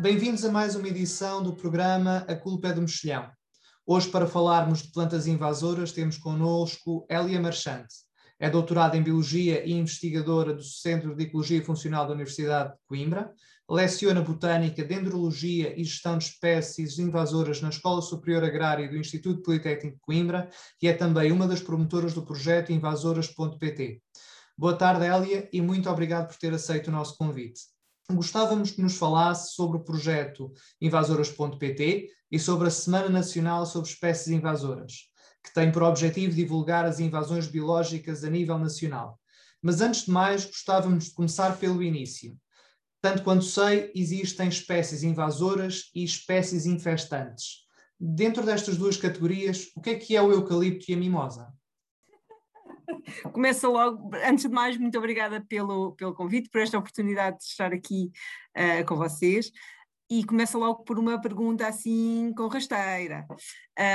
Bem-vindos a mais uma edição do programa A Culpa é do Mexilhão. Hoje, para falarmos de plantas invasoras, temos connosco Elia Marchante. É doutorada em Biologia e investigadora do Centro de Ecologia Funcional da Universidade de Coimbra. Leciona Botânica, Dendrologia e Gestão de Espécies Invasoras na Escola Superior Agrária do Instituto Politécnico de Coimbra e é também uma das promotoras do projeto Invasoras.pt. Boa tarde, Elia, e muito obrigado por ter aceito o nosso convite. Gostávamos que nos falasse sobre o projeto Invasoras.pt e sobre a Semana Nacional sobre Espécies Invasoras que tem por objetivo divulgar as invasões biológicas a nível nacional. Mas antes de mais, gostávamos de começar pelo início. Tanto quanto sei, existem espécies invasoras e espécies infestantes. Dentro destas duas categorias, o que é que é o eucalipto e a mimosa? Começa logo, antes de mais, muito obrigada pelo, pelo convite, por esta oportunidade de estar aqui uh, com vocês e começa logo por uma pergunta assim com rasteira.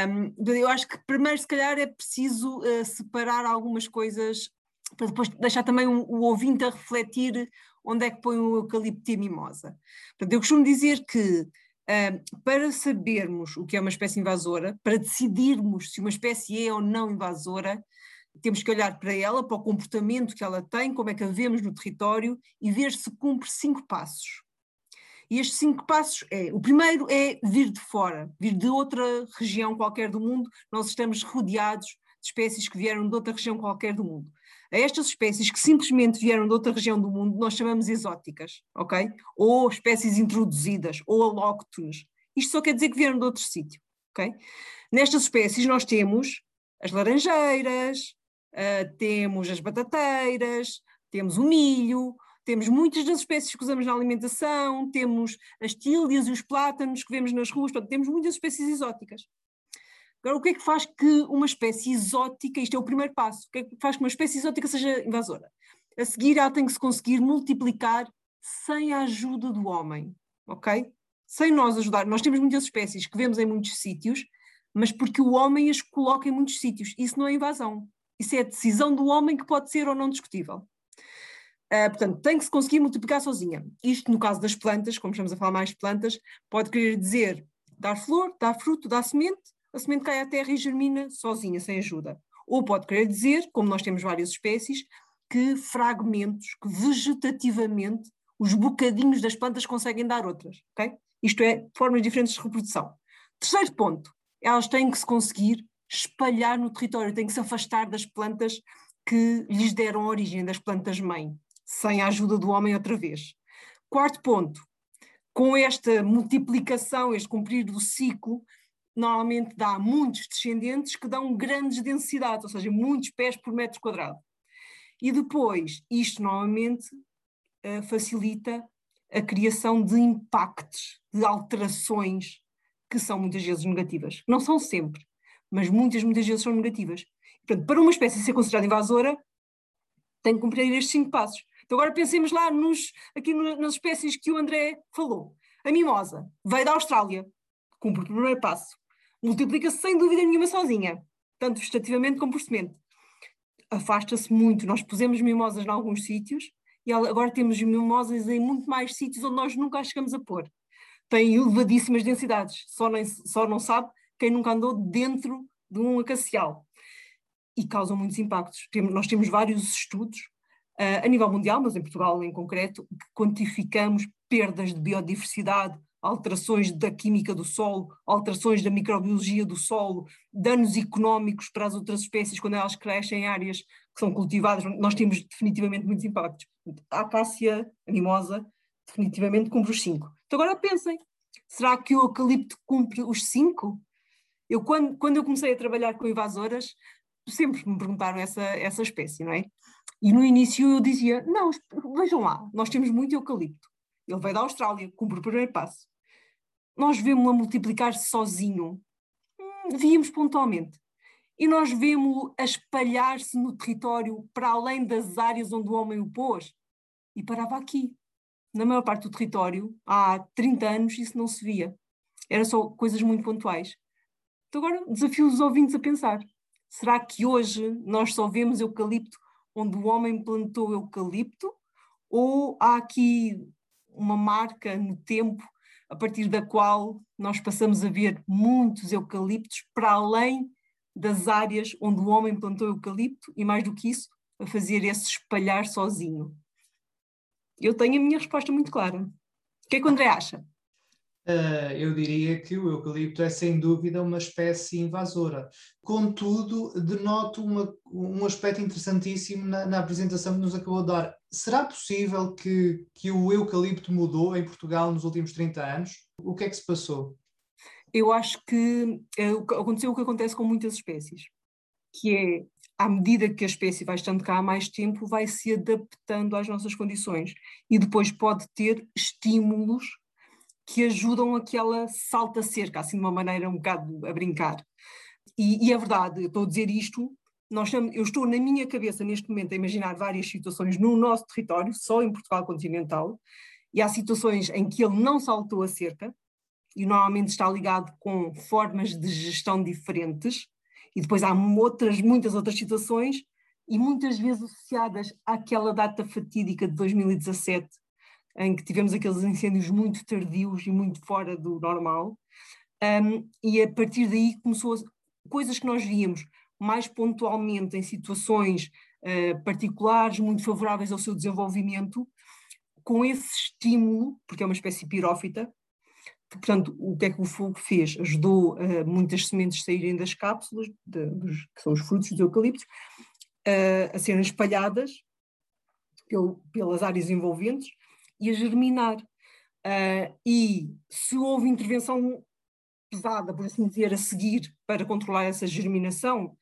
Um, eu acho que primeiro, se calhar, é preciso uh, separar algumas coisas para depois deixar também um, o ouvinte a refletir onde é que põe o eucalipto e a mimosa. Portanto, eu costumo dizer que para sabermos o que é uma espécie invasora, para decidirmos se uma espécie é ou não invasora, temos que olhar para ela, para o comportamento que ela tem, como é que a vemos no território e ver se cumpre cinco passos. E estes cinco passos é: o primeiro é vir de fora, vir de outra região qualquer do mundo. Nós estamos rodeados de espécies que vieram de outra região qualquer do mundo. A estas espécies que simplesmente vieram de outra região do mundo, nós chamamos exóticas, ok? Ou espécies introduzidas, ou alóctones. Isto só quer dizer que vieram de outro sítio, ok? Nestas espécies nós temos as laranjeiras, uh, temos as batateiras, temos o milho, temos muitas das espécies que usamos na alimentação, temos as tílias e os plátanos que vemos nas ruas, portanto, temos muitas espécies exóticas. Agora, o que é que faz que uma espécie exótica, isto é o primeiro passo, o que é que faz que uma espécie exótica seja invasora? A seguir, ela tem que se conseguir multiplicar sem a ajuda do homem, ok? Sem nós ajudar. Nós temos muitas espécies que vemos em muitos sítios, mas porque o homem as coloca em muitos sítios. Isso não é invasão. Isso é a decisão do homem que pode ser ou não discutível. Uh, portanto, tem que se conseguir multiplicar sozinha. Isto, no caso das plantas, como estamos a falar mais de plantas, pode querer dizer dar flor, dar fruto, dar semente, a semente cai à terra e germina sozinha, sem ajuda. Ou pode querer dizer, como nós temos várias espécies, que fragmentos, que vegetativamente os bocadinhos das plantas conseguem dar outras. Okay? Isto é, formas diferentes de reprodução. Terceiro ponto, elas têm que se conseguir espalhar no território, têm que se afastar das plantas que lhes deram origem, das plantas-mãe sem a ajuda do homem outra vez. Quarto ponto, com esta multiplicação, este cumprir do ciclo, normalmente dá muitos descendentes que dão grandes densidades, ou seja, muitos pés por metro quadrado. E depois, isto novamente uh, facilita a criação de impactos, de alterações que são muitas vezes negativas. Não são sempre, mas muitas, muitas vezes são negativas. Portanto, para uma espécie ser considerada invasora, tem que cumprir estes cinco passos. Então agora pensemos lá nos, aqui no, nas espécies que o André falou. A mimosa veio da Austrália, cumpre o primeiro passo. Multiplica-se sem dúvida nenhuma sozinha, tanto vegetativamente como por semente. Afasta-se muito. Nós pusemos mimosas em alguns sítios e agora temos mimosas em muito mais sítios onde nós nunca as chegamos a pôr. Tem elevadíssimas densidades, só, nem, só não sabe quem nunca andou dentro de um acacial. E causam muitos impactos. nós temos vários estudos uh, a nível mundial, mas em Portugal em concreto, que quantificamos perdas de biodiversidade, alterações da química do solo, alterações da microbiologia do solo, danos económicos para as outras espécies quando elas crescem em áreas que são cultivadas, nós temos definitivamente muitos impactos. A acácia, a mimosa, definitivamente cumpre os cinco. Então agora pensem, será que o eucalipto cumpre os cinco? Eu, quando, quando eu comecei a trabalhar com invasoras, sempre me perguntaram essa, essa espécie, não é? E no início eu dizia: não, vejam lá, nós temos muito eucalipto. Ele veio da Austrália, cumpre o primeiro passo. Nós vemos-lo a multiplicar-se sozinho. Hum, víamos pontualmente. E nós vemos-lo a espalhar-se no território para além das áreas onde o homem o pôs. E parava aqui. Na maior parte do território, há 30 anos, isso não se via. Era só coisas muito pontuais. Então agora desafio os ouvintes a pensar. Será que hoje nós só vemos eucalipto onde o homem plantou eucalipto, ou há aqui uma marca no tempo a partir da qual nós passamos a ver muitos eucaliptos para além das áreas onde o homem plantou eucalipto e, mais do que isso, a fazer esse espalhar sozinho? Eu tenho a minha resposta muito clara. O que é que o André acha? Uh, eu diria que o eucalipto é sem dúvida uma espécie invasora. Contudo, denoto uma, um aspecto interessantíssimo na, na, apresentação que nos acabou de dar. Será possível que, que o eucalipto mudou em Portugal nos últimos 30 anos? O que é que se passou? Eu acho que é, aconteceu o que acontece com muitas espécies, que é à medida que a espécie vai estando cá há mais tempo, vai se adaptando às nossas condições e depois pode ter estímulos que ajudam a que ela salte a cerca, assim de uma maneira um bocado a brincar. E, e é verdade, eu estou a dizer isto, nós eu estou na minha cabeça neste momento a imaginar várias situações no nosso território, só em Portugal continental, e há situações em que ele não saltou a cerca, e normalmente está ligado com formas de gestão diferentes, e depois há outras, muitas outras situações, e muitas vezes associadas àquela data fatídica de 2017, em que tivemos aqueles incêndios muito tardios e muito fora do normal, um, e a partir daí começou a, coisas que nós víamos mais pontualmente em situações uh, particulares, muito favoráveis ao seu desenvolvimento, com esse estímulo, porque é uma espécie pirófita, portanto, o que é que o fogo fez? Ajudou uh, muitas sementes saírem das cápsulas, de, dos, que são os frutos dos eucaliptos, uh, a serem espalhadas pelo, pelas áreas envolventes, e a germinar. Uh, e se houve intervenção pesada, por assim dizer, a seguir para controlar essa germinação,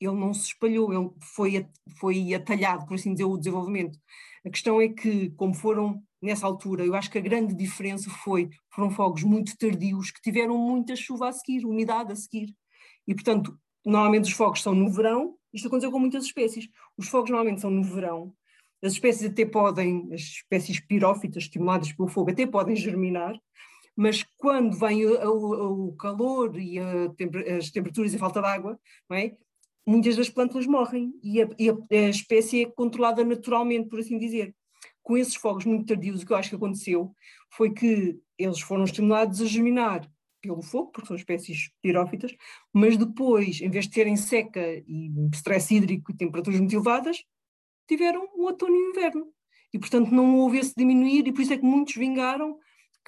ele não se espalhou, ele foi, foi atalhado, por assim dizer, o desenvolvimento. A questão é que, como foram nessa altura, eu acho que a grande diferença foi, foram fogos muito tardios, que tiveram muita chuva a seguir, umidade a seguir. E, portanto, normalmente os fogos são no verão, isto aconteceu com muitas espécies, os fogos normalmente são no verão, as espécies até podem, as espécies pirófitas estimuladas pelo fogo até podem germinar, mas quando vem o, o calor e as temperaturas e falta de água, é? muitas das plantas morrem e a, e a, espécie é controlada naturalmente, por assim dizer. Com esses fogos muito tardios, o que eu acho que aconteceu foi que eles foram estimulados a germinar pelo fogo, porque são espécies pirófitas, mas depois, em vez de terem seca e stress hídrico e temperaturas muito elevadas, tiveram o outono e o inverno. E, portanto, não houve esse diminuir, e por isso é que muitos vingaram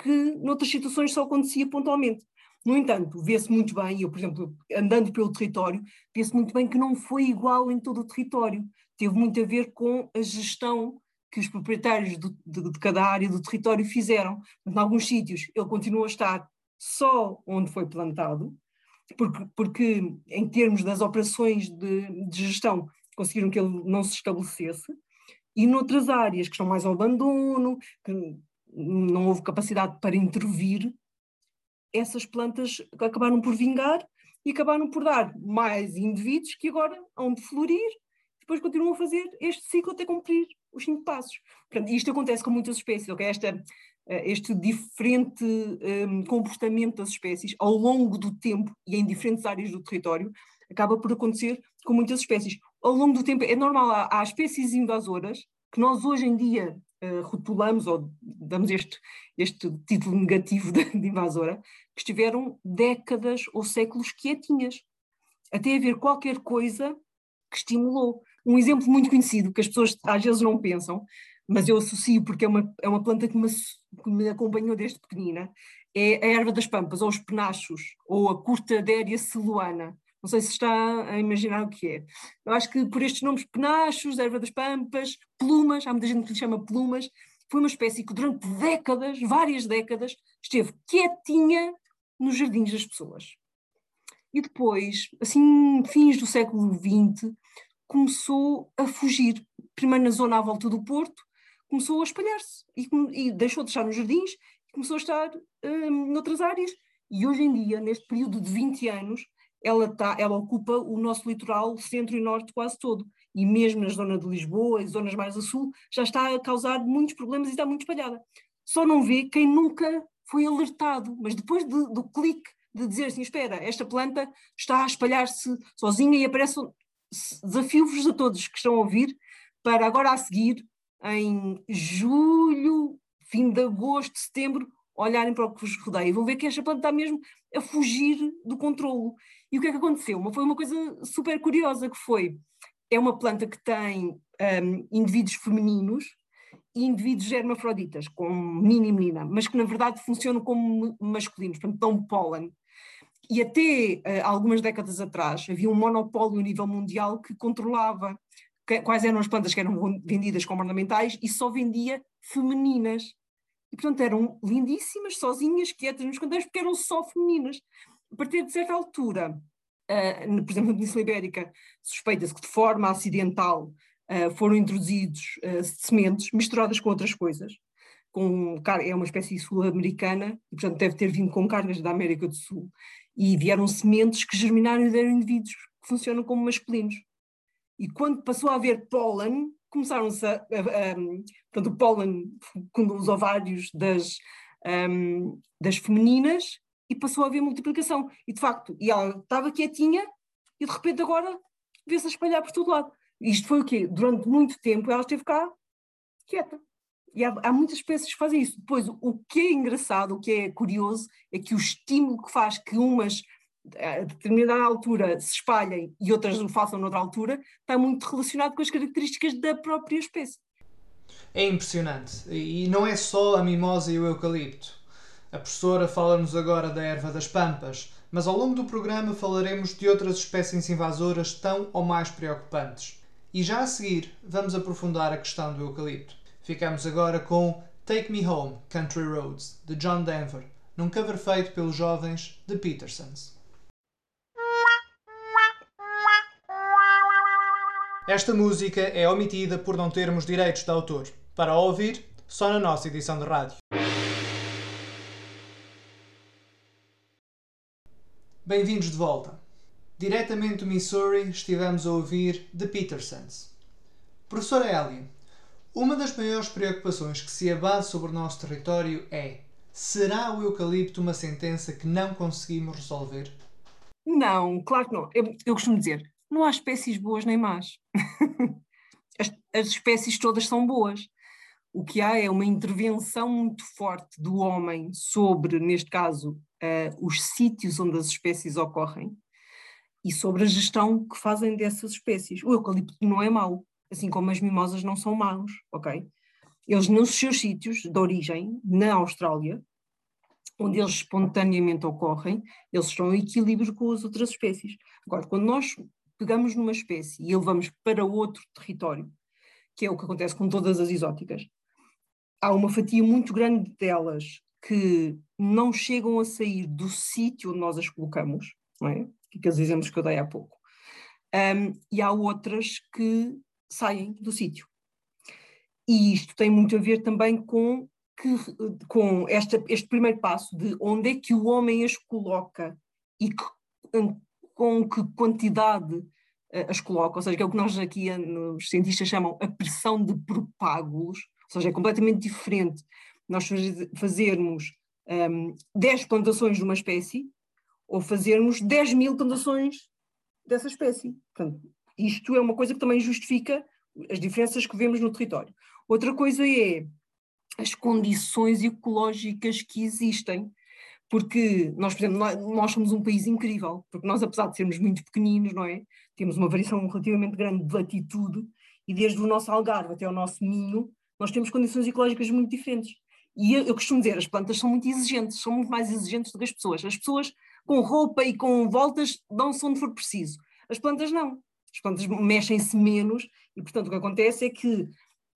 que noutras situações só acontecia pontualmente. No entanto, vê-se muito bem, eu, por exemplo, andando pelo território, vê-se muito bem que não foi igual em todo o território. Teve muito a ver com a gestão que os proprietários do, de, de, cada área do território fizeram. Em alguns sítios ele continua a estar só onde foi plantado, porque, porque em termos das operações de, de gestão conseguiram que ele não se estabelecesse, e noutras áreas que estão mais ao abandono, que não houve capacidade para intervir, essas plantas acabaram por vingar e acabaram por dar mais indivíduos que agora hão de florir, depois continuam a fazer este ciclo até cumprir os cinco passos. Portanto, isto acontece com muitas espécies, okay? Esta, eh, este diferente um, ehm, comportamento das espécies ao longo do tempo e em diferentes áreas do território acaba por acontecer com muitas espécies ao longo do tempo, é normal, há, há espécies invasoras que nós hoje em dia uh, rotulamos ou damos este, este título negativo de, de, invasora, que estiveram décadas ou séculos quietinhas, até haver qualquer coisa que estimulou. Um exemplo muito conhecido, que as pessoas às vezes não pensam, mas eu associo porque é uma, é uma planta que me, que me acompanhou desde pequenina, é a erva das pampas, ou os penachos, ou a curtadéria celuana. Não sei se está a imaginar o que é. Eu acho que por estes nomes, penachos, erva das pampas, plumas, há muita gente que lhe chama plumas, foi uma espécie que durante décadas, várias décadas, esteve quietinha nos jardins das pessoas. E depois, assim, fins do século XX, começou a fugir. Primeiro na zona à volta do Porto, começou a espalhar-se e, e, deixou de estar nos jardins começou a estar hum, noutras áreas. E hoje em dia, neste período de 20 anos, ela, tá, ela ocupa o nosso litoral centro e norte quase todo. E mesmo na zona de Lisboa e zonas mais a sul, já está a causar muitos problemas e está muito espalhada. Só não vê quem nunca foi alertado, mas depois de, do clique de dizer assim: espera, esta planta está a espalhar-se sozinha e aparece. Desafio-vos a todos que estão a ouvir para agora a seguir, em julho, fim de agosto, setembro, olharem para o que vos rodeia e vão ver que esta planta está mesmo a fugir do controlo. E o que é que aconteceu? Uma, foi uma coisa super curiosa que foi, é uma planta que tem um, indivíduos femininos e indivíduos hermafroditas, com menino e menina, mas que na verdade funcionam como masculinos, portanto dão pólen. E até uh, algumas décadas atrás havia um monopólio a nível mundial que controlava quais eram as plantas que eram vendidas como ornamentais e só vendia femininas. E portanto eram lindíssimas, sozinhas, quietas nos canteiros, porque eram só femininas a partir de certa altura, uh, por exemplo, na Península Ibérica, suspeita-se que de forma acidental uh, foram introduzidos uh, sementes misturadas com outras coisas. Com, é uma espécie sul-americana e, portanto, deve ter vindo com cargas da América do Sul. E vieram sementes que germinaram e deram indivíduos que funcionam como masculinos. E quando passou a haver pólen, começaram-se a, a, a, portanto, o pólen com os ovários das, um, das femininas e passou a haver multiplicação. E de facto, e ela estava quietinha e de repente agora vê-se a espalhar por todo lado. Isto foi o quê? Durante muito tempo ela esteve cá quieta. E há, há, muitas espécies que fazem isso. Depois, o que é engraçado, o que é curioso, é que o estímulo que faz que umas a determinada altura se espalhem e outras o façam noutra altura, está muito relacionado com as características da própria espécie. É impressionante. E não é só a mimosa e o eucalipto. A professora fala-nos agora da erva das pampas, mas ao longo do programa falaremos de outras espécies invasoras tão ou mais preocupantes. E já a seguir vamos aprofundar a questão do eucalipto. Ficamos agora com Take Me Home, Country Roads, de John Denver, num cover feito pelos jovens The Petersons. Esta música é omitida por não termos direitos de autor. Para ouvir, só na nossa edição de rádio. Bem-vindos de volta. Diretamente do Missouri, estivemos a ouvir The Petersons. Professora Elia, uma das maiores preocupações que se abate sobre o nosso território é: será o eucalipto uma sentença que não conseguimos resolver? Não, claro que não. Eu, eu costumo dizer: não há espécies boas nem más. as, as espécies todas são boas. O que há é uma intervenção muito forte do homem sobre, neste caso, uh, os sítios onde as espécies ocorrem e sobre a gestão que fazem dessas espécies. O eucalipto não é mau, assim como as mimosas não são maus, ok? Eles nos seus sítios de origem, na Austrália, onde eles espontaneamente ocorrem, eles estão em equilíbrio com as outras espécies. Agora, quando nós pegamos numa espécie e levamos para outro território, que é o que acontece com todas as exóticas, há uma fatia muito grande delas que não chegam a sair do sítio onde nós as colocamos, não é? Aqueles exemplos que eu dei há pouco. Um, e há outras que saem do sítio. E isto tem muito a ver também com, que, com esta, este primeiro passo de onde é que o homem as coloca e que, com que quantidade as coloca, ou seja, que é o que nós aqui os cientistas chamam a pressão de propágulos, ou seja, é completamente diferente nós fazermos um, 10 plantações de uma espécie ou fazermos 10 mil plantações dessa espécie. Portanto, isto é uma coisa que também justifica as diferenças que vemos no território. Outra coisa é as condições ecológicas que existem, porque nós, por exemplo, nós somos um país incrível, porque nós, apesar de sermos muito pequeninos, não é? Temos uma variação relativamente grande de latitude e desde o nosso Algarve até o nosso Minho, nós temos condições ecológicas muito diferentes. E eu, eu, costumo dizer, as plantas são muito exigentes, são muito mais exigentes do que as pessoas. As pessoas com roupa e com voltas dão-se onde for preciso. As plantas não. As plantas mexem-se menos e, portanto, o que acontece é que,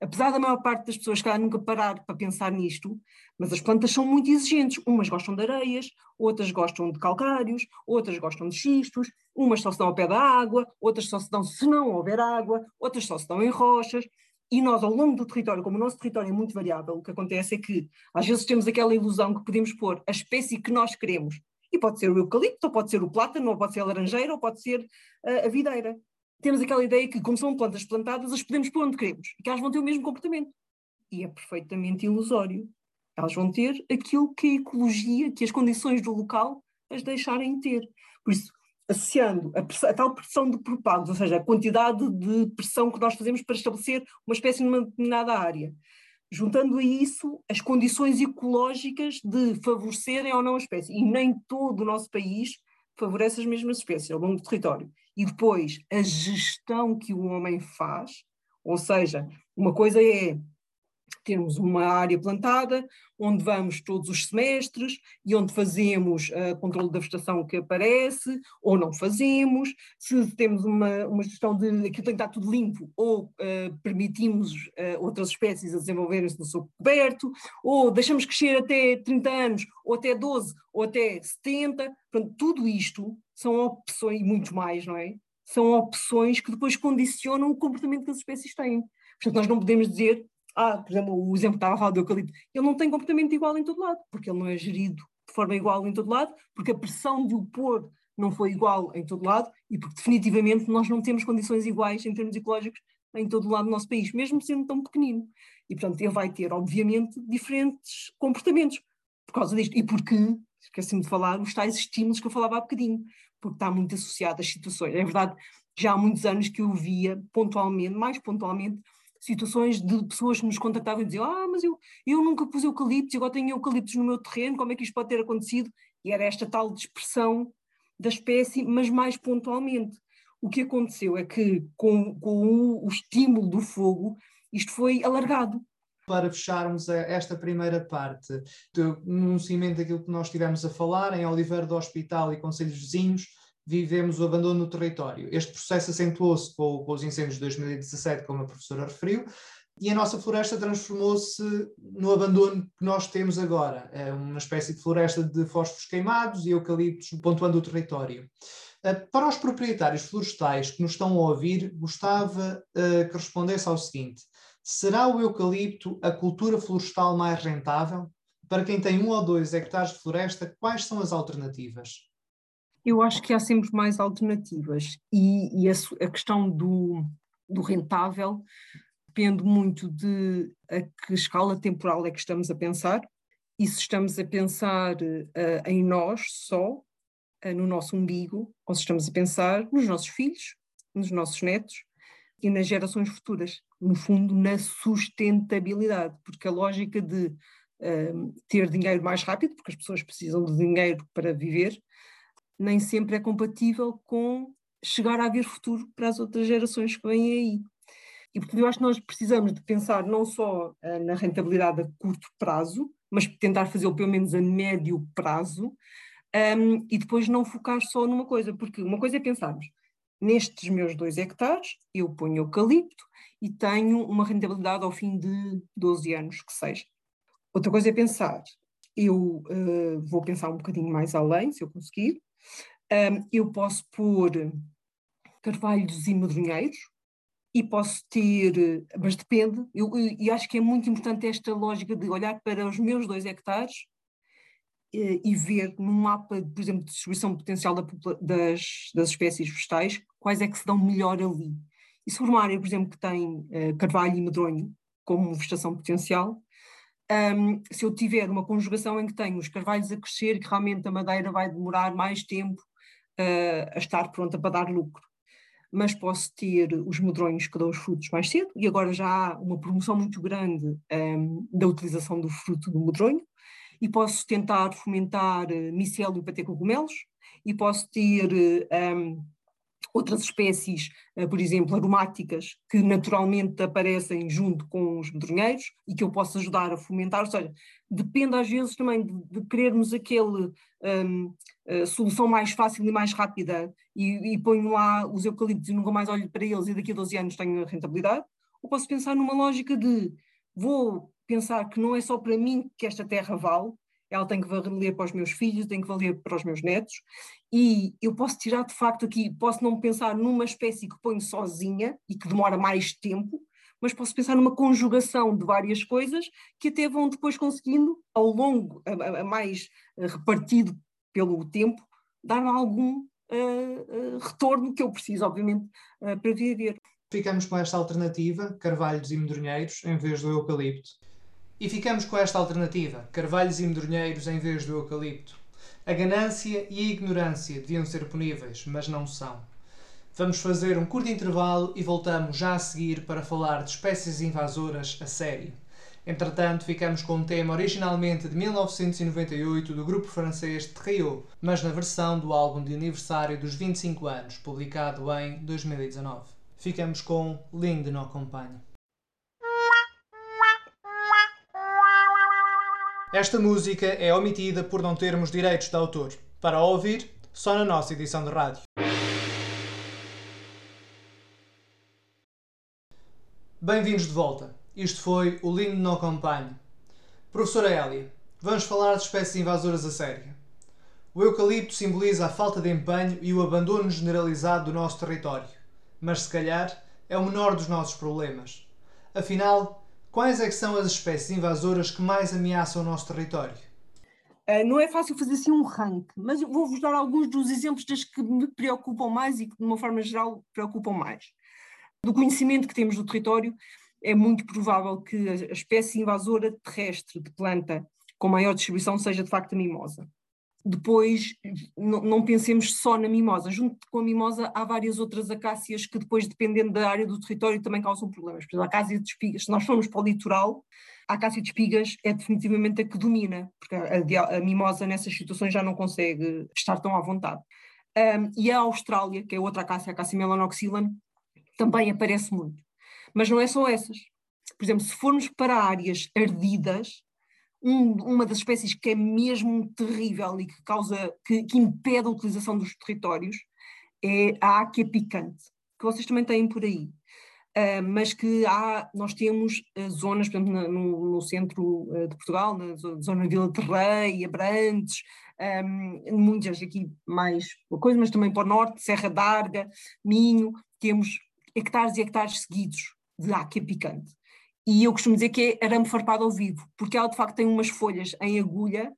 apesar da maior parte das pessoas que nunca parar para pensar nisto, mas as plantas são muito exigentes. Umas gostam de areias, outras gostam de calcários, outras gostam de xistos, umas só se dão ao pé da água, outras só se dão se não houver água, outras só se dão em rochas. E nós, ao longo do território, como o nosso território é muito variável, o que acontece é que às vezes temos aquela ilusão que podemos pôr a espécie que nós queremos. E pode ser o eucalipto, ou pode ser o plátano, ou pode ser a laranjeira, ou pode ser a, a videira. Temos aquela ideia que, como são plantas plantadas, as podemos pôr onde queremos e que elas vão ter o mesmo comportamento. E é perfeitamente ilusório. Elas vão ter aquilo que a ecologia, que as condições do local as deixarem ter. Por isso, associando a, a, tal pressão de propagos, ou seja, a quantidade de pressão que nós fazemos para estabelecer uma espécie numa determinada área, juntando a isso as condições ecológicas de favorecerem ou não a espécie. E nem todo o nosso país favorece as mesmas espécies ao longo do território. E depois, a gestão que o homem faz, ou seja, uma coisa é termos uma área plantada, onde vamos todos os semestres e onde fazemos uh, controle da vegetação que aparece, ou não fazemos, se temos uma, uma gestão de aquilo tem que estar tudo limpo, ou uh, permitimos uh, outras espécies a desenvolverem-se no seu coberto, ou deixamos crescer até 30 anos, ou até 12, ou até 70, Portanto, tudo isto são opções, e muito mais, não é? São opções que depois condicionam o comportamento que as espécies têm. Portanto, nós não podemos dizer ah, por exemplo, o exemplo que estava a falar do eucalipto, ele não tem comportamento igual em todo lado, porque ele não é gerido de forma igual em todo lado, porque a pressão de o pôr não foi igual em todo lado e porque definitivamente nós não temos condições iguais em termos ecológicos em todo lado do nosso país, mesmo sendo tão pequenino. E, portanto, ele vai ter, obviamente, diferentes comportamentos por causa disto. E porque, esqueci-me de falar, os tais estímulos que eu falava há bocadinho, porque está muito associado às situações. É verdade, já há muitos anos que eu via pontualmente, mais pontualmente, situações de pessoas que nos contactavam e diziam: Ah, mas eu, eu nunca pus eucaliptos, agora tenho eucaliptos no meu terreno, como é que isto pode ter acontecido? E era esta tal dispersão da espécie, mas mais pontualmente. O que aconteceu é que, com, com o, estímulo do fogo, isto foi alargado. Para fecharmos esta primeira parte, no seguimento daquilo que nós estivemos a falar, em Oliveira do Hospital e Conselhos Vizinhos, vivemos o abandono no território. Este processo acentuou-se com, com, os incêndios de 2017, como a professora referiu, e a nossa floresta transformou-se no abandono que nós temos agora, é uma espécie de floresta de fósforos queimados e eucaliptos pontuando o território. Eh, para os proprietários florestais que nos estão a ouvir, gostava uh, que respondesse ao seguinte: será o eucalipto a cultura florestal mais rentável? Para quem tem um ou dois hectares de floresta, quais são as alternativas? Eu acho que há sempre mais alternativas. E, e a, a, questão do, do rentável depende muito de a que escala temporal é que estamos a pensar. E se estamos a pensar uh, em nós só, uh, no nosso umbigo, ou se estamos a pensar nos nossos filhos, nos nossos netos e nas gerações futuras, no fundo na sustentabilidade, porque a lógica de uh, ter dinheiro mais rápido, porque as pessoas precisam de dinheiro para viver, nem sempre é compatível com chegar a haver futuro para as outras gerações que vêm aí. E portanto eu acho que nós precisamos de pensar não só uh, na rentabilidade a curto prazo, mas tentar fazê-lo pelo menos a médio prazo, um, e depois não focar só numa coisa, porque uma coisa é pensarmos, nestes meus dois hectares eu ponho eucalipto e tenho uma rentabilidade ao fim de 12 anos, que seja. Outra coisa é pensar, eu uh, vou pensar um bocadinho mais além, se eu conseguir, um, eu posso pôr carvalhos e medronheiros e posso ter, mas depende, eu, e acho que é muito importante esta lógica de olhar para os meus dois hectares e, e ver num mapa, por exemplo, de distribuição potencial da, das, das espécies vegetais, quais é que se dão melhor ali. E se for uma área, por exemplo, que tem uh, carvalho e medronho como vegetação potencial, um, se eu tiver uma conjugação em que tenho os carvalhos a crescer, que realmente a madeira vai demorar mais tempo uh, a estar pronta para dar lucro. Mas posso ter os medronhos que dão os frutos mais cedo, e agora já há uma promoção muito grande um, da utilização do fruto do medronho, e posso tentar fomentar uh, micélio para ter cogumelos, e posso ter um, outras espécies, eh, por exemplo, aromáticas, que naturalmente aparecem junto com os medronheiros e que eu posso ajudar a fomentar, ou seja, depende às vezes também de, de querermos aquele um, solução mais fácil e mais rápida. E, e ponho lá os eucaliptos e nunca mais olho para eles e daqui a 12 anos tenho rentabilidade, ou posso pensar numa lógica de vou pensar que não é só para mim que esta terra vale, ela tem que valer para os meus filhos, tem que valer para os meus netos, e eu posso tirar de facto aqui, posso não pensar numa espécie que ponho sozinha e que demora mais tempo, mas posso pensar numa conjugação de várias coisas que até vão depois conseguindo, ao longo, a, a mais repartido pelo tempo, dar algum uh, uh, retorno que eu preciso, obviamente, uh, para viver. Ficamos com esta alternativa, carvalhos e medronheiros, em vez do eucalipto. E ficamos com esta alternativa: carvalhos e medronheiros em vez do eucalipto. A ganância e a ignorância deviam ser puníveis, mas não são. Vamos fazer um curto intervalo e voltamos já a seguir para falar de espécies invasoras a sério. Entretanto, ficamos com um tema originalmente de 1998 do grupo francês Trio, mas na versão do álbum de aniversário dos 25 anos, publicado em 2019. Ficamos com Ligne de No Esta música é omitida por não termos direitos de autor. Para ouvir, só na nossa edição de rádio. Bem-vindos de volta. Isto foi o Lindo No Compagne. Professora Elia, vamos falar de espécies invasoras a sério. O eucalipto simboliza a falta de empenho e o abandono generalizado do nosso território, mas se calhar é o menor dos nossos problemas. Afinal, quais é são as espécies invasoras que mais ameaçam o nosso território? Uh, não é fácil fazer assim um ranking, mas vou-vos dar alguns dos exemplos das que me preocupam mais e que, de uma forma geral, preocupam mais. Do conhecimento que temos do território, é muito provável que a espécie invasora terrestre de planta com maior distribuição seja de facto a mimosa. Depois, não, pensemos só na mimosa. Junto com a mimosa, há várias outras acácias que, depois, dependendo da área do território, também causam problemas. Por exemplo, a acácia de espigas. Se nós formos para o litoral, a acácia de espigas é definitivamente a que domina, porque a, a mimosa nessas situações já não consegue estar tão à vontade. Um, e a Austrália, que é outra acácia, a acácia melanoxylon, também aparece muito. Mas não é só essas. Por exemplo, se formos para áreas ardidas, um, uma das espécies que é mesmo terrível e que causa, que, que impede a utilização dos territórios é a áquia picante, que vocês também têm por aí. Uh, mas que há, nós temos uh, zonas, por exemplo, no, no, centro uh, de Portugal, na zona de Vila de Rei, Abrantes, um, muitas aqui mais coisa, mas também para o norte, Serra d'Arga, Minho, temos hectares e hectares seguidos de áquia picante. E eu costumo dizer que é arame farpado ao vivo, porque ela de facto tem umas folhas em agulha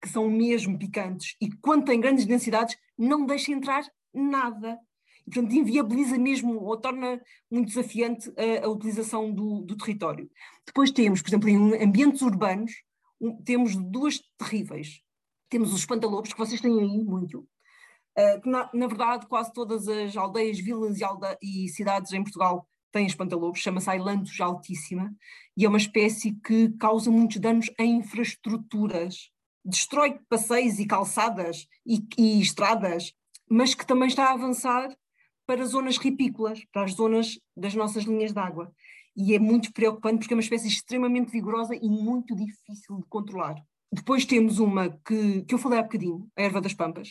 que são mesmo picantes e quando tem grandes densidades não deixa entrar nada. E, portanto, inviabiliza mesmo ou torna muito desafiante a, a utilização do, do, território. Depois temos, por exemplo, em ambientes urbanos, um, temos duas terríveis. Temos os espantalopes, que vocês têm aí muito, uh, que na, na, verdade quase todas as aldeias, vilas e, e cidades em Portugal tem espantalobos, chama-se Ailanthus altíssima, e é uma espécie que causa muitos danos em infraestruturas, destrói passeios e calçadas e, e estradas, mas que também está a avançar para zonas ripícolas, para as zonas das nossas linhas de água. E é muito preocupante porque é uma espécie extremamente vigorosa e muito difícil de controlar. Depois temos uma que, que eu falei há bocadinho, a erva das pampas.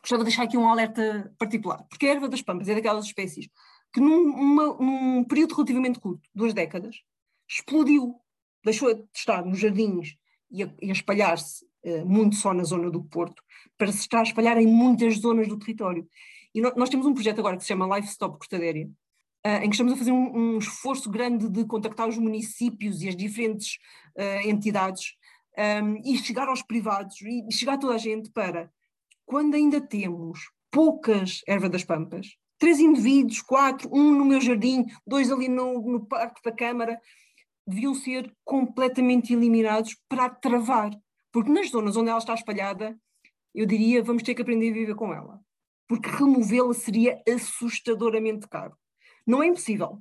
Gostava de deixar aqui um alerta particular, porque a erva das pampas é daquelas espécies que num, num período relativamente curto, duas décadas, explodiu, deixou de estar nos jardins e a, a espalhar-se uh, muito só na zona do Porto, para se estar a espalhar em muitas zonas do território. E no, nós temos um projeto agora que se chama Life Stop Cortadéria, uh, em que estamos a fazer um, um, esforço grande de contactar os municípios e as diferentes uh, entidades um, ehm, e chegar aos privados e chegar a toda a gente para, quando ainda temos poucas ervas das pampas, três indivíduos, quatro, um no meu jardim, dois ali no, no parque da Câmara, deviam ser completamente eliminados para travar. Porque nas zonas onde ela está espalhada, eu diria, vamos ter que aprender a viver com ela. Porque removê-la seria assustadoramente caro. Não é impossível,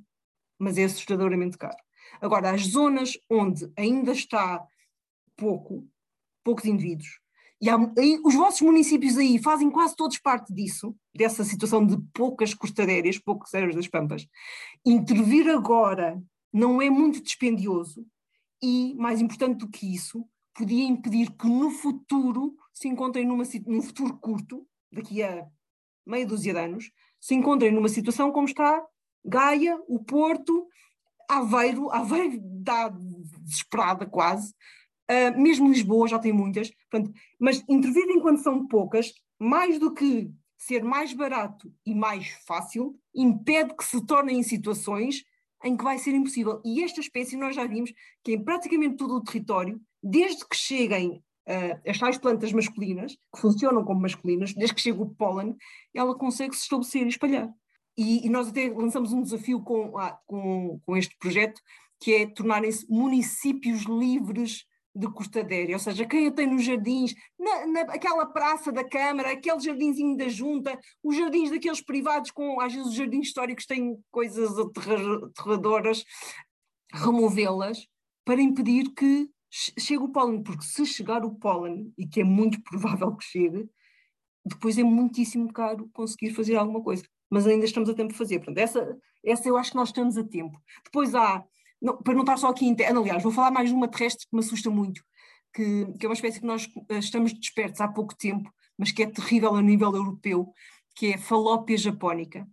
mas é assustadoramente caro. Agora, as zonas onde ainda está pouco, poucos indivíduos, e, há, e, os vossos municípios aí fazem quase todos parte disso, dessa situação de poucas costadeiras, poucos ervas das pampas. Intervir agora não é muito dispendioso e, mais importante do que isso, podia impedir que no futuro se encontrem numa, num futuro curto, daqui a meia dúzia de anos, se encontrem numa situação como está Gaia, o Porto, Aveiro, Aveiro dá desesperada quase, Uh, mesmo Lisboa já tem muitas, portanto, mas intervir enquanto são poucas, mais do que ser mais barato e mais fácil, impede que se tornem em situações em que vai ser impossível. E esta espécie nós já vimos que em praticamente todo o território, desde que cheguem uh, as tais plantas masculinas, que funcionam como masculinas, desde que chega o pólen, ela consegue se estabelecer e espalhar. E, e nós até lançamos um desafio com, ah, com, com este projeto, que é tornarem-se municípios livres de Cortadéria, ou seja, quem a tem nos jardins, na, naquela praça da Câmara, aquele jardinzinho da Junta, os jardins daqueles privados com, às vezes os jardins históricos têm coisas aterradoras, removê-las para impedir que chegue o pólen, porque se chegar o pólen, e que é muito provável que chegue, depois é muitíssimo caro conseguir fazer alguma coisa. Mas ainda estamos a tempo de fazer. Portanto, essa, essa eu acho que nós estamos a tempo. Depois há, não, para não estar só aqui interno, aliás, vou falar mais de uma terrestre que me assusta muito, que, que é uma espécie que nós eh, estamos despertos há pouco tempo, mas que é terrível a nível europeu, que é a falópia japónica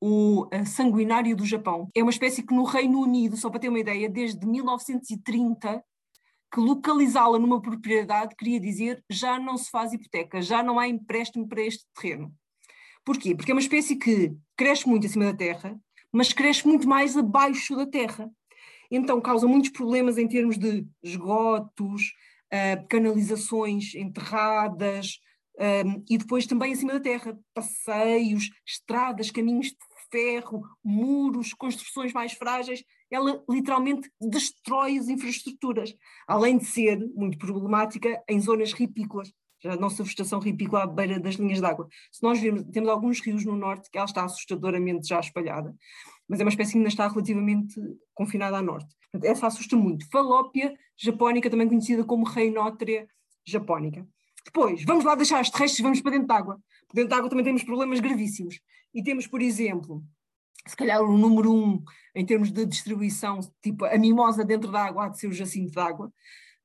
o eh, sanguinário do Japão. É uma espécie que no Reino Unido, só para ter uma ideia, desde 1930, que localizá-la numa propriedade queria dizer já não se faz hipoteca, já não há empréstimo para este terreno. Porquê? Porque é uma espécie que cresce muito acima da terra, mas cresce muito mais abaixo da terra. Então causa muitos problemas em termos de esgotos, uh, canalizações enterradas, um, e depois também acima da terra, passeios, estradas, caminhos de ferro, muros, construções mais frágeis, ela literalmente destrói as infraestruturas, além de ser muito problemática em zonas ripícolas, a nossa vegetação ripícola à beira das linhas d'água. Se nós virmos, temos alguns rios no norte que ela está assustadoramente já espalhada, mas é uma espécie que ainda está relativamente confinada a norte. Portanto, essa assusta muito. Falópia japónica, também conhecida como reinótria japónica. Depois, vamos lá deixar as terrestres, vamos para dentro de água. Dentro de água também temos problemas gravíssimos. E temos, por exemplo, se calhar o número um em termos de distribuição, tipo a mimosa dentro da água há de ser o jacinto água,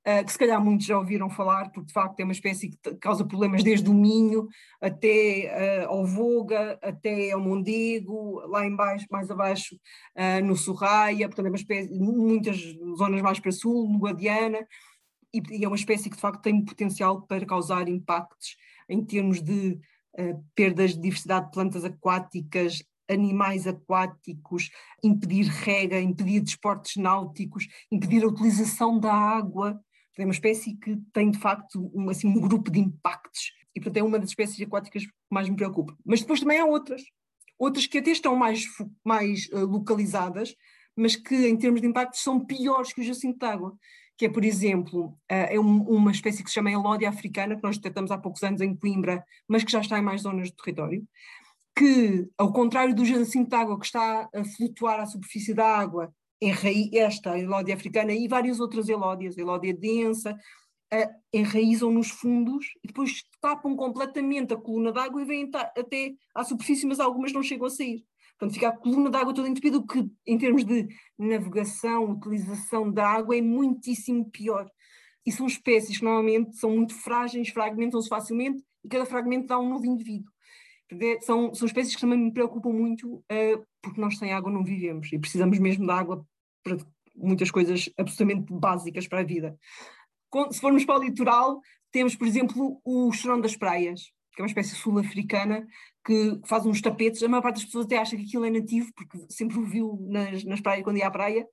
uh, que se calhar muitos já ouviram falar, porque de facto é uma espécie que causa problemas desde o Minho até uh, ao Voga, até ao Mondego, lá embaixo, mais abaixo uh, no Sorraia, portanto é uma espécie, muitas zonas mais para sul, no Guadiana, e, e é uma espécie que de facto tem potencial para causar impactos em termos de uh, perdas de diversidade de plantas aquáticas, animais aquáticos, impedir rega, impedir desportos náuticos, impedir a utilização da água. É uma espécie que tem, de facto, um, assim, um grupo de impactos. E, portanto, é uma das espécies aquáticas que mais me preocupa. Mas depois também há outras. Outras que até estão mais, mais uh, localizadas, mas que, em termos de impactos, são piores que o jacinto de água que é, por exemplo, eh, é uma espécie que se chama Elódia africana, que nós detectamos há poucos anos em Coimbra, mas que já está em mais zonas do território, que, ao contrário do jacinto de água que está a flutuar à superfície da água, esta Elódia africana e várias outras Elódias, Elódia densa, enraizam nos fundos e depois tapam completamente a coluna d'água e vêm até à superfície, mas algumas não chegam a sair. Portanto, fica a coluna d'água toda entupida, o que, em termos de navegação, utilização da água, é muitíssimo pior. E são espécies que normalmente são muito frágeis, fragmentam-se facilmente e cada fragmento dá um novo indivíduo. É, são, são espécies que também me preocupam muito, uh, porque nós sem água não vivemos e precisamos mesmo da água para muitas coisas absolutamente básicas para a vida. Se formos para o litoral, temos, por exemplo, o chorão das praias, que é uma espécie sul-africana que faz uns tapetes. A maior parte das pessoas até acha que aquilo é nativo, porque sempre o viu nas, nas praias quando ia à praia.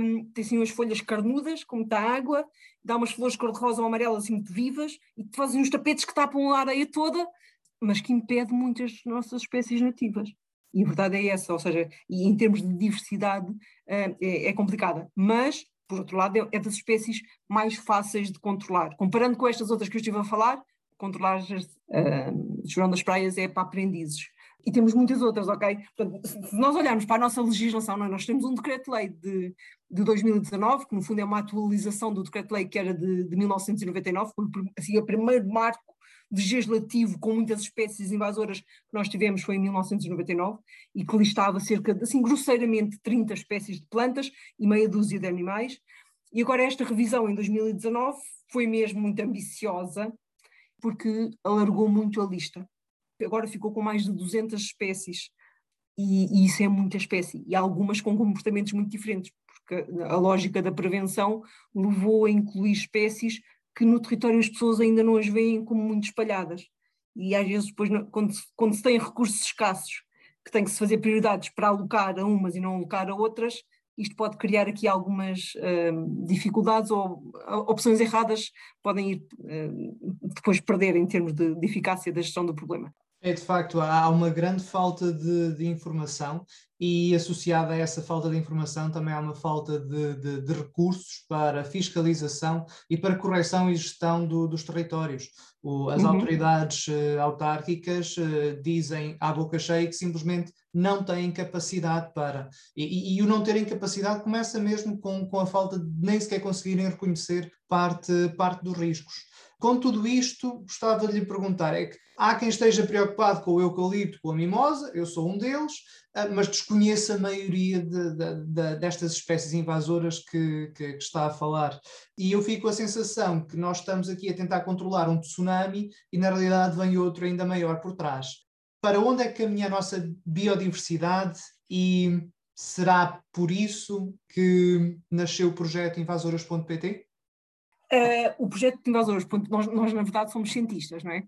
Um, tem assim umas folhas carnudas, com muita água, dá umas flores cor-de-rosa ou amarelas assim muito vivas, e fazem uns tapetes que tapam a areia toda, mas que impede muitas nossas espécies nativas. E a verdade é essa, ou seja, em termos de diversidade uh, é, é, complicada. Mas, por outro lado, é, é das espécies mais fáceis de controlar. Comparando com estas outras que eu estive a falar, controlar uh, João das Praias é para aprendizes. E temos muitas outras, ok? Portanto, se nós olharmos para a nossa legislação, é? nós temos um decreto-lei de, de 2019, que no fundo é uma atualização do decreto-lei que era de, de 1999, foi assim, o primeiro marco legislativo com muitas espécies invasoras que nós tivemos foi em 1999 e que listava cerca de, assim, grosseiramente 30 espécies de plantas e meia dúzia de animais. E agora esta revisão em 2019 foi mesmo muito ambiciosa porque alargou muito a lista. Agora ficou com mais de 200 espécies e, e, isso é muita espécie, e algumas com comportamentos muito diferentes, porque a lógica da prevenção levou a incluir espécies que no território as pessoas ainda não as veem como muito espalhadas. E às vezes, depois, quando, quando se tem recursos escassos, que tem que se fazer prioridades para alocar a umas e não alocar a outras, isto pode criar aqui algumas uh, dificuldades ou opções erradas podem ir uh, depois perder em termos de, de, eficácia da gestão do problema. É, de facto, há uma grande falta de, de, informação e associada a essa falta de informação também há uma falta de, de, de recursos para fiscalização e para correção e gestão do, dos territórios. O, as uhum. autoridades uh, autárquicas uh, dizem à boca cheia que simplesmente não têm capacidade para. E, e, e, o não terem capacidade começa mesmo com, com a falta de nem sequer conseguirem reconhecer parte, parte dos riscos. Com tudo isto, gostava de lhe perguntar: é que há quem esteja preocupado com o eucalipto, com a mimosa, eu sou um deles, ah, mas desconheço a maioria de, de, de, destas espécies invasoras que, que, que, está a falar. E eu fico com a sensação que nós estamos aqui a tentar controlar um tsunami e na realidade vem outro ainda maior por trás. Para onde é que caminha a nossa biodiversidade e será por isso que nasceu o projeto invasoras.pt? Uh, o projeto de Invasores, nós, nós na verdade somos cientistas, não é?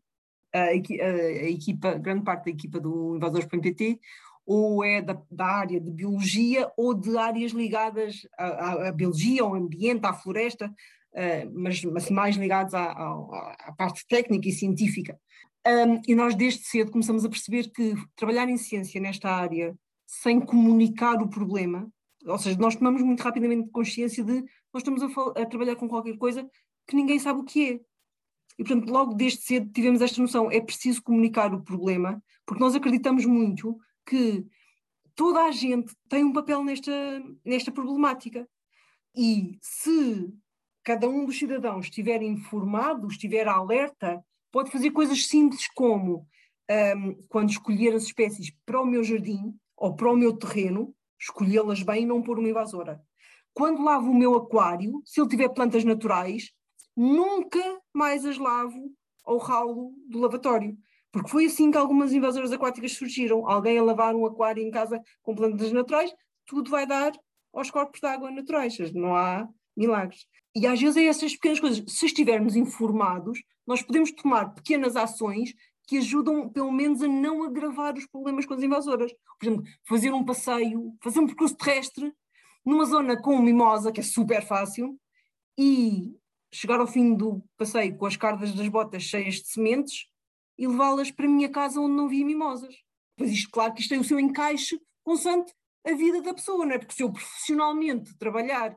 A, a, a equipa, grande parte da equipa do Invasores.pt ou é da, da, área de biologia ou de áreas ligadas à, à biologia, ao ambiente, à floresta, uh, mas, mas, mais ligados à, à, à, parte técnica e científica. Um, e nós desde cedo começamos a perceber que trabalhar em ciência nesta área sem comunicar o problema, ou seja, nós tomamos muito rapidamente consciência de nós estamos a, a, trabalhar com qualquer coisa que ninguém sabe o que é. E, portanto, logo desde cedo tivemos esta noção, é preciso comunicar o problema, porque nós acreditamos muito que toda a gente tem um papel nesta, nesta problemática. E se cada um dos cidadãos estiver informado, estiver alerta, pode fazer coisas simples como, um, quando escolher as espécies para o meu jardim ou para o meu terreno, escolhê-las bem e não pôr uma invasora. Quando lavo o meu aquário, se ele tiver plantas naturais, nunca mais as lavo ao ralo do lavatório. Porque foi assim que algumas invasoras aquáticas surgiram. Alguém a lavar um aquário em casa com plantas naturais, tudo vai dar aos corpos de água naturais. Não há milagres. E às vezes é essas pequenas coisas. Se estivermos informados, nós podemos tomar pequenas ações que ajudam, pelo menos, a não agravar os problemas com as invasoras. Por exemplo, fazer um passeio, fazer um percurso terrestre numa zona com mimosa, que é super fácil, e chegar ao fim do passeio com as cardas das botas cheias de sementes e levá-las para a minha casa onde não havia mimosas. Pois isto, claro que isto tem o seu encaixe consoante a vida da pessoa, não é? Porque se eu profissionalmente trabalhar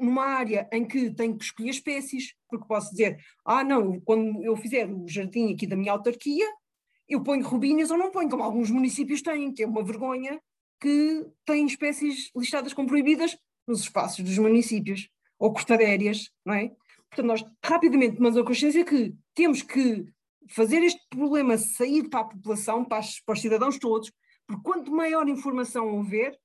numa área em que tenho que escolher espécies, porque posso dizer, ah, não, quando eu fizer o jardim aqui da minha autarquia, eu ponho rubinhas ou não ponho, como alguns municípios têm, que é uma vergonha, que têm espécies listadas como proibidas nos espaços dos municípios, ou cortadérias, não é? Portanto, nós rapidamente tomamos a consciência que temos que fazer este problema sair para a população, para, as, para os cidadãos todos, porque quanto maior informação houver,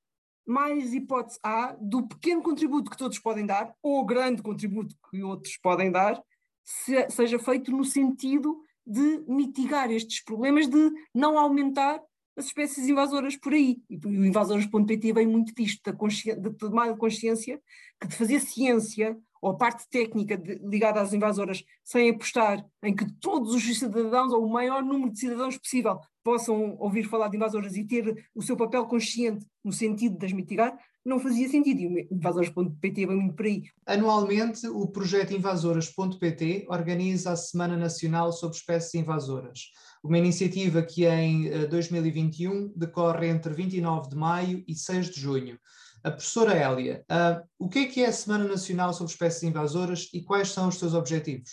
mais hipótese há do pequeno contributo que todos podem dar, ou grande contributo que outros podem dar, se, seja feito no sentido de mitigar estes problemas, de não aumentar as espécies invasoras por aí. E o invasores.pt vem muito disto, da, de tomar consciência que de fazer ciência ou a parte técnica de, ligada às invasoras, sem apostar em que todos os cidadãos, ou o maior número de cidadãos possível, possam ouvir falar de invasoras e ter o seu papel consciente no sentido de as mitigar, não fazia sentido. E o Invasoras.pt vai muito por aí. Anualmente, o projeto Invasoras.pt organiza a Semana Nacional sobre Espécies Invasoras, uma iniciativa que em 2021 eh, decorre entre 29 de maio e 6 de junho. A professora Hélia, uh, o que é que é a Semana Nacional sobre Espécies Invasoras e quais são os seus objetivos?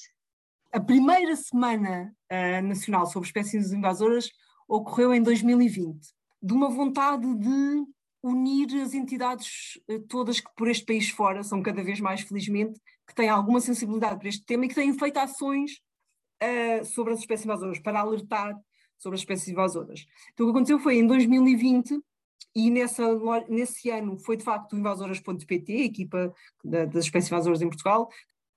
A primeira Semana uh, Nacional sobre Espécies Invasoras ocorreu em 2020, de uma vontade de unir as entidades uh, todas que por este país fora, são cada vez mais felizmente, que têm alguma sensibilidade para este tema e que têm feito ações sobre as espécies invasoras, para alertar sobre as espécies invasoras. Então o que aconteceu foi em 2020 e nessa, nesse ano foi de facto o Invasoras.pt, a equipa da, das espécies invasoras em Portugal,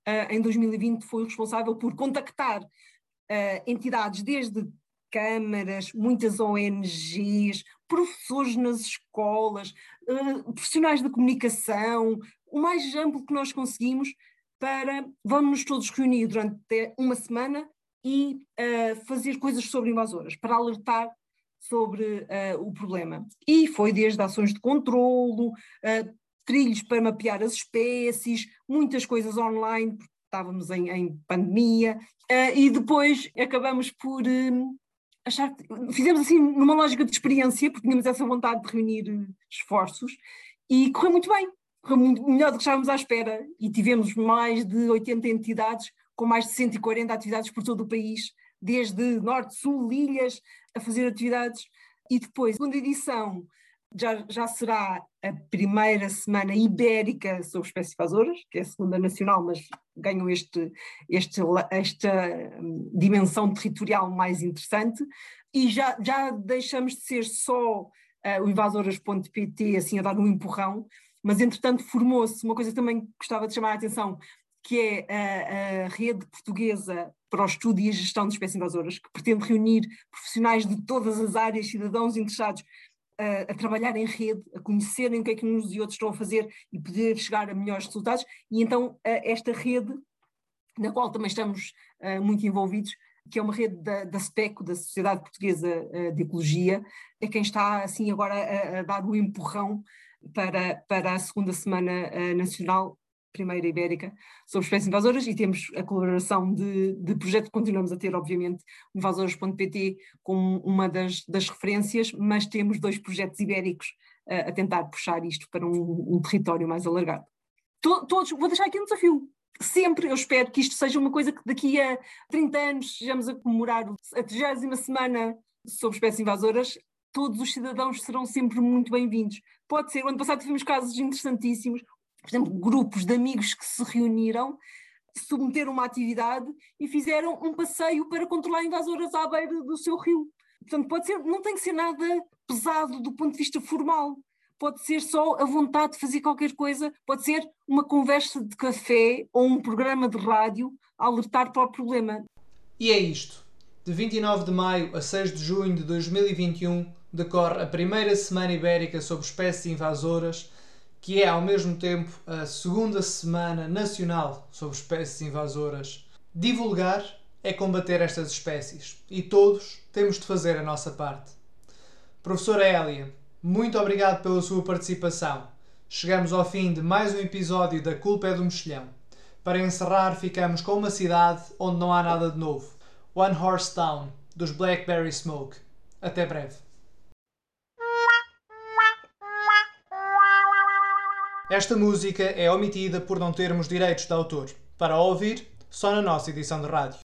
uh, em 2020 foi responsável por contactar uh, entidades desde câmaras, muitas ONGs, professores nas escolas, uh, profissionais da comunicação, o mais amplo que nós conseguimos para vamos todos reunir durante uma semana e fazer coisas sobre invasoras, para alertar sobre uh, o problema. E foi desde ações de controlo, uh, trilhos para mapear as espécies, muitas coisas online, porque estávamos em, em pandemia, uh, e depois acabamos por achar que fizemos assim numa lógica de experiência, porque tínhamos essa vontade de reunir esforços e correu muito bem, correu muito, melhor do que estávamos à espera e tivemos mais de 80 entidades com mais de 140 atividades por todo o país, desde norte, sul, ilhas, a fazer atividades. E depois, a segunda edição já, já será a primeira semana ibérica sobre espécies invasoras, que é a segunda nacional, mas ganham este, este, esta hum, dimensão territorial mais interessante. E já, já deixamos de ser só uh, o invasoras.pt assim a dar um empurrão, mas entretanto formou-se uma coisa também que gostava de chamar a atenção, que é a, a, rede portuguesa para o estudo e a gestão de espécies invasoras, que pretende reunir profissionais de todas as áreas, cidadãos interessados a, a, trabalhar em rede, a conhecerem o que é que uns e outros estão a fazer e poder chegar a melhores resultados. E então esta rede, na qual também estamos muito envolvidos, que é uma rede da, da SPECO, da Sociedade Portuguesa de Ecologia, é quem está assim agora a, a dar o empurrão para, para a segunda semana nacional primeira ibérica sobre espécies invasoras e temos a colaboração de, de projeto que continuamos a ter, obviamente, invasores.pt como uma das, das, referências, mas temos dois projetos ibéricos uh, a tentar puxar isto para um, um território mais alargado. To, todos, vou deixar aqui um desafio. Sempre eu espero que isto seja uma coisa que daqui a 30 anos estejamos a comemorar a 30 semana sobre espécies invasoras, todos os cidadãos serão sempre muito bem-vindos. Pode ser, o ano passado tivemos casos interessantíssimos, por exemplo, grupos de amigos que se reuniram, submeteram uma atividade e fizeram um passeio para controlar invasoras à beira do seu rio. Portanto, pode ser, não tem que ser nada pesado do ponto de vista formal. Pode ser só a vontade de fazer qualquer coisa, pode ser uma conversa de café ou um programa de rádio a alertar para o problema. E é isto. De 29 de maio a 6 de junho de 2021 decorre a primeira Semana Ibérica sobre espécies invasoras que é ao mesmo tempo a segunda semana nacional sobre espécies invasoras. Divulgar é combater estas espécies e todos temos de fazer a nossa parte. Professora Hélia, muito obrigado pela sua participação. Chegamos ao fim de mais um episódio da Culpa é do Mexilhão. Para encerrar, ficamos com uma cidade onde não há nada de novo. One Horse Town, dos Blackberry Smoke. Até breve. Esta música é omitida por não termos direitos de autor. Para ouvir, só na nossa edição de rádio.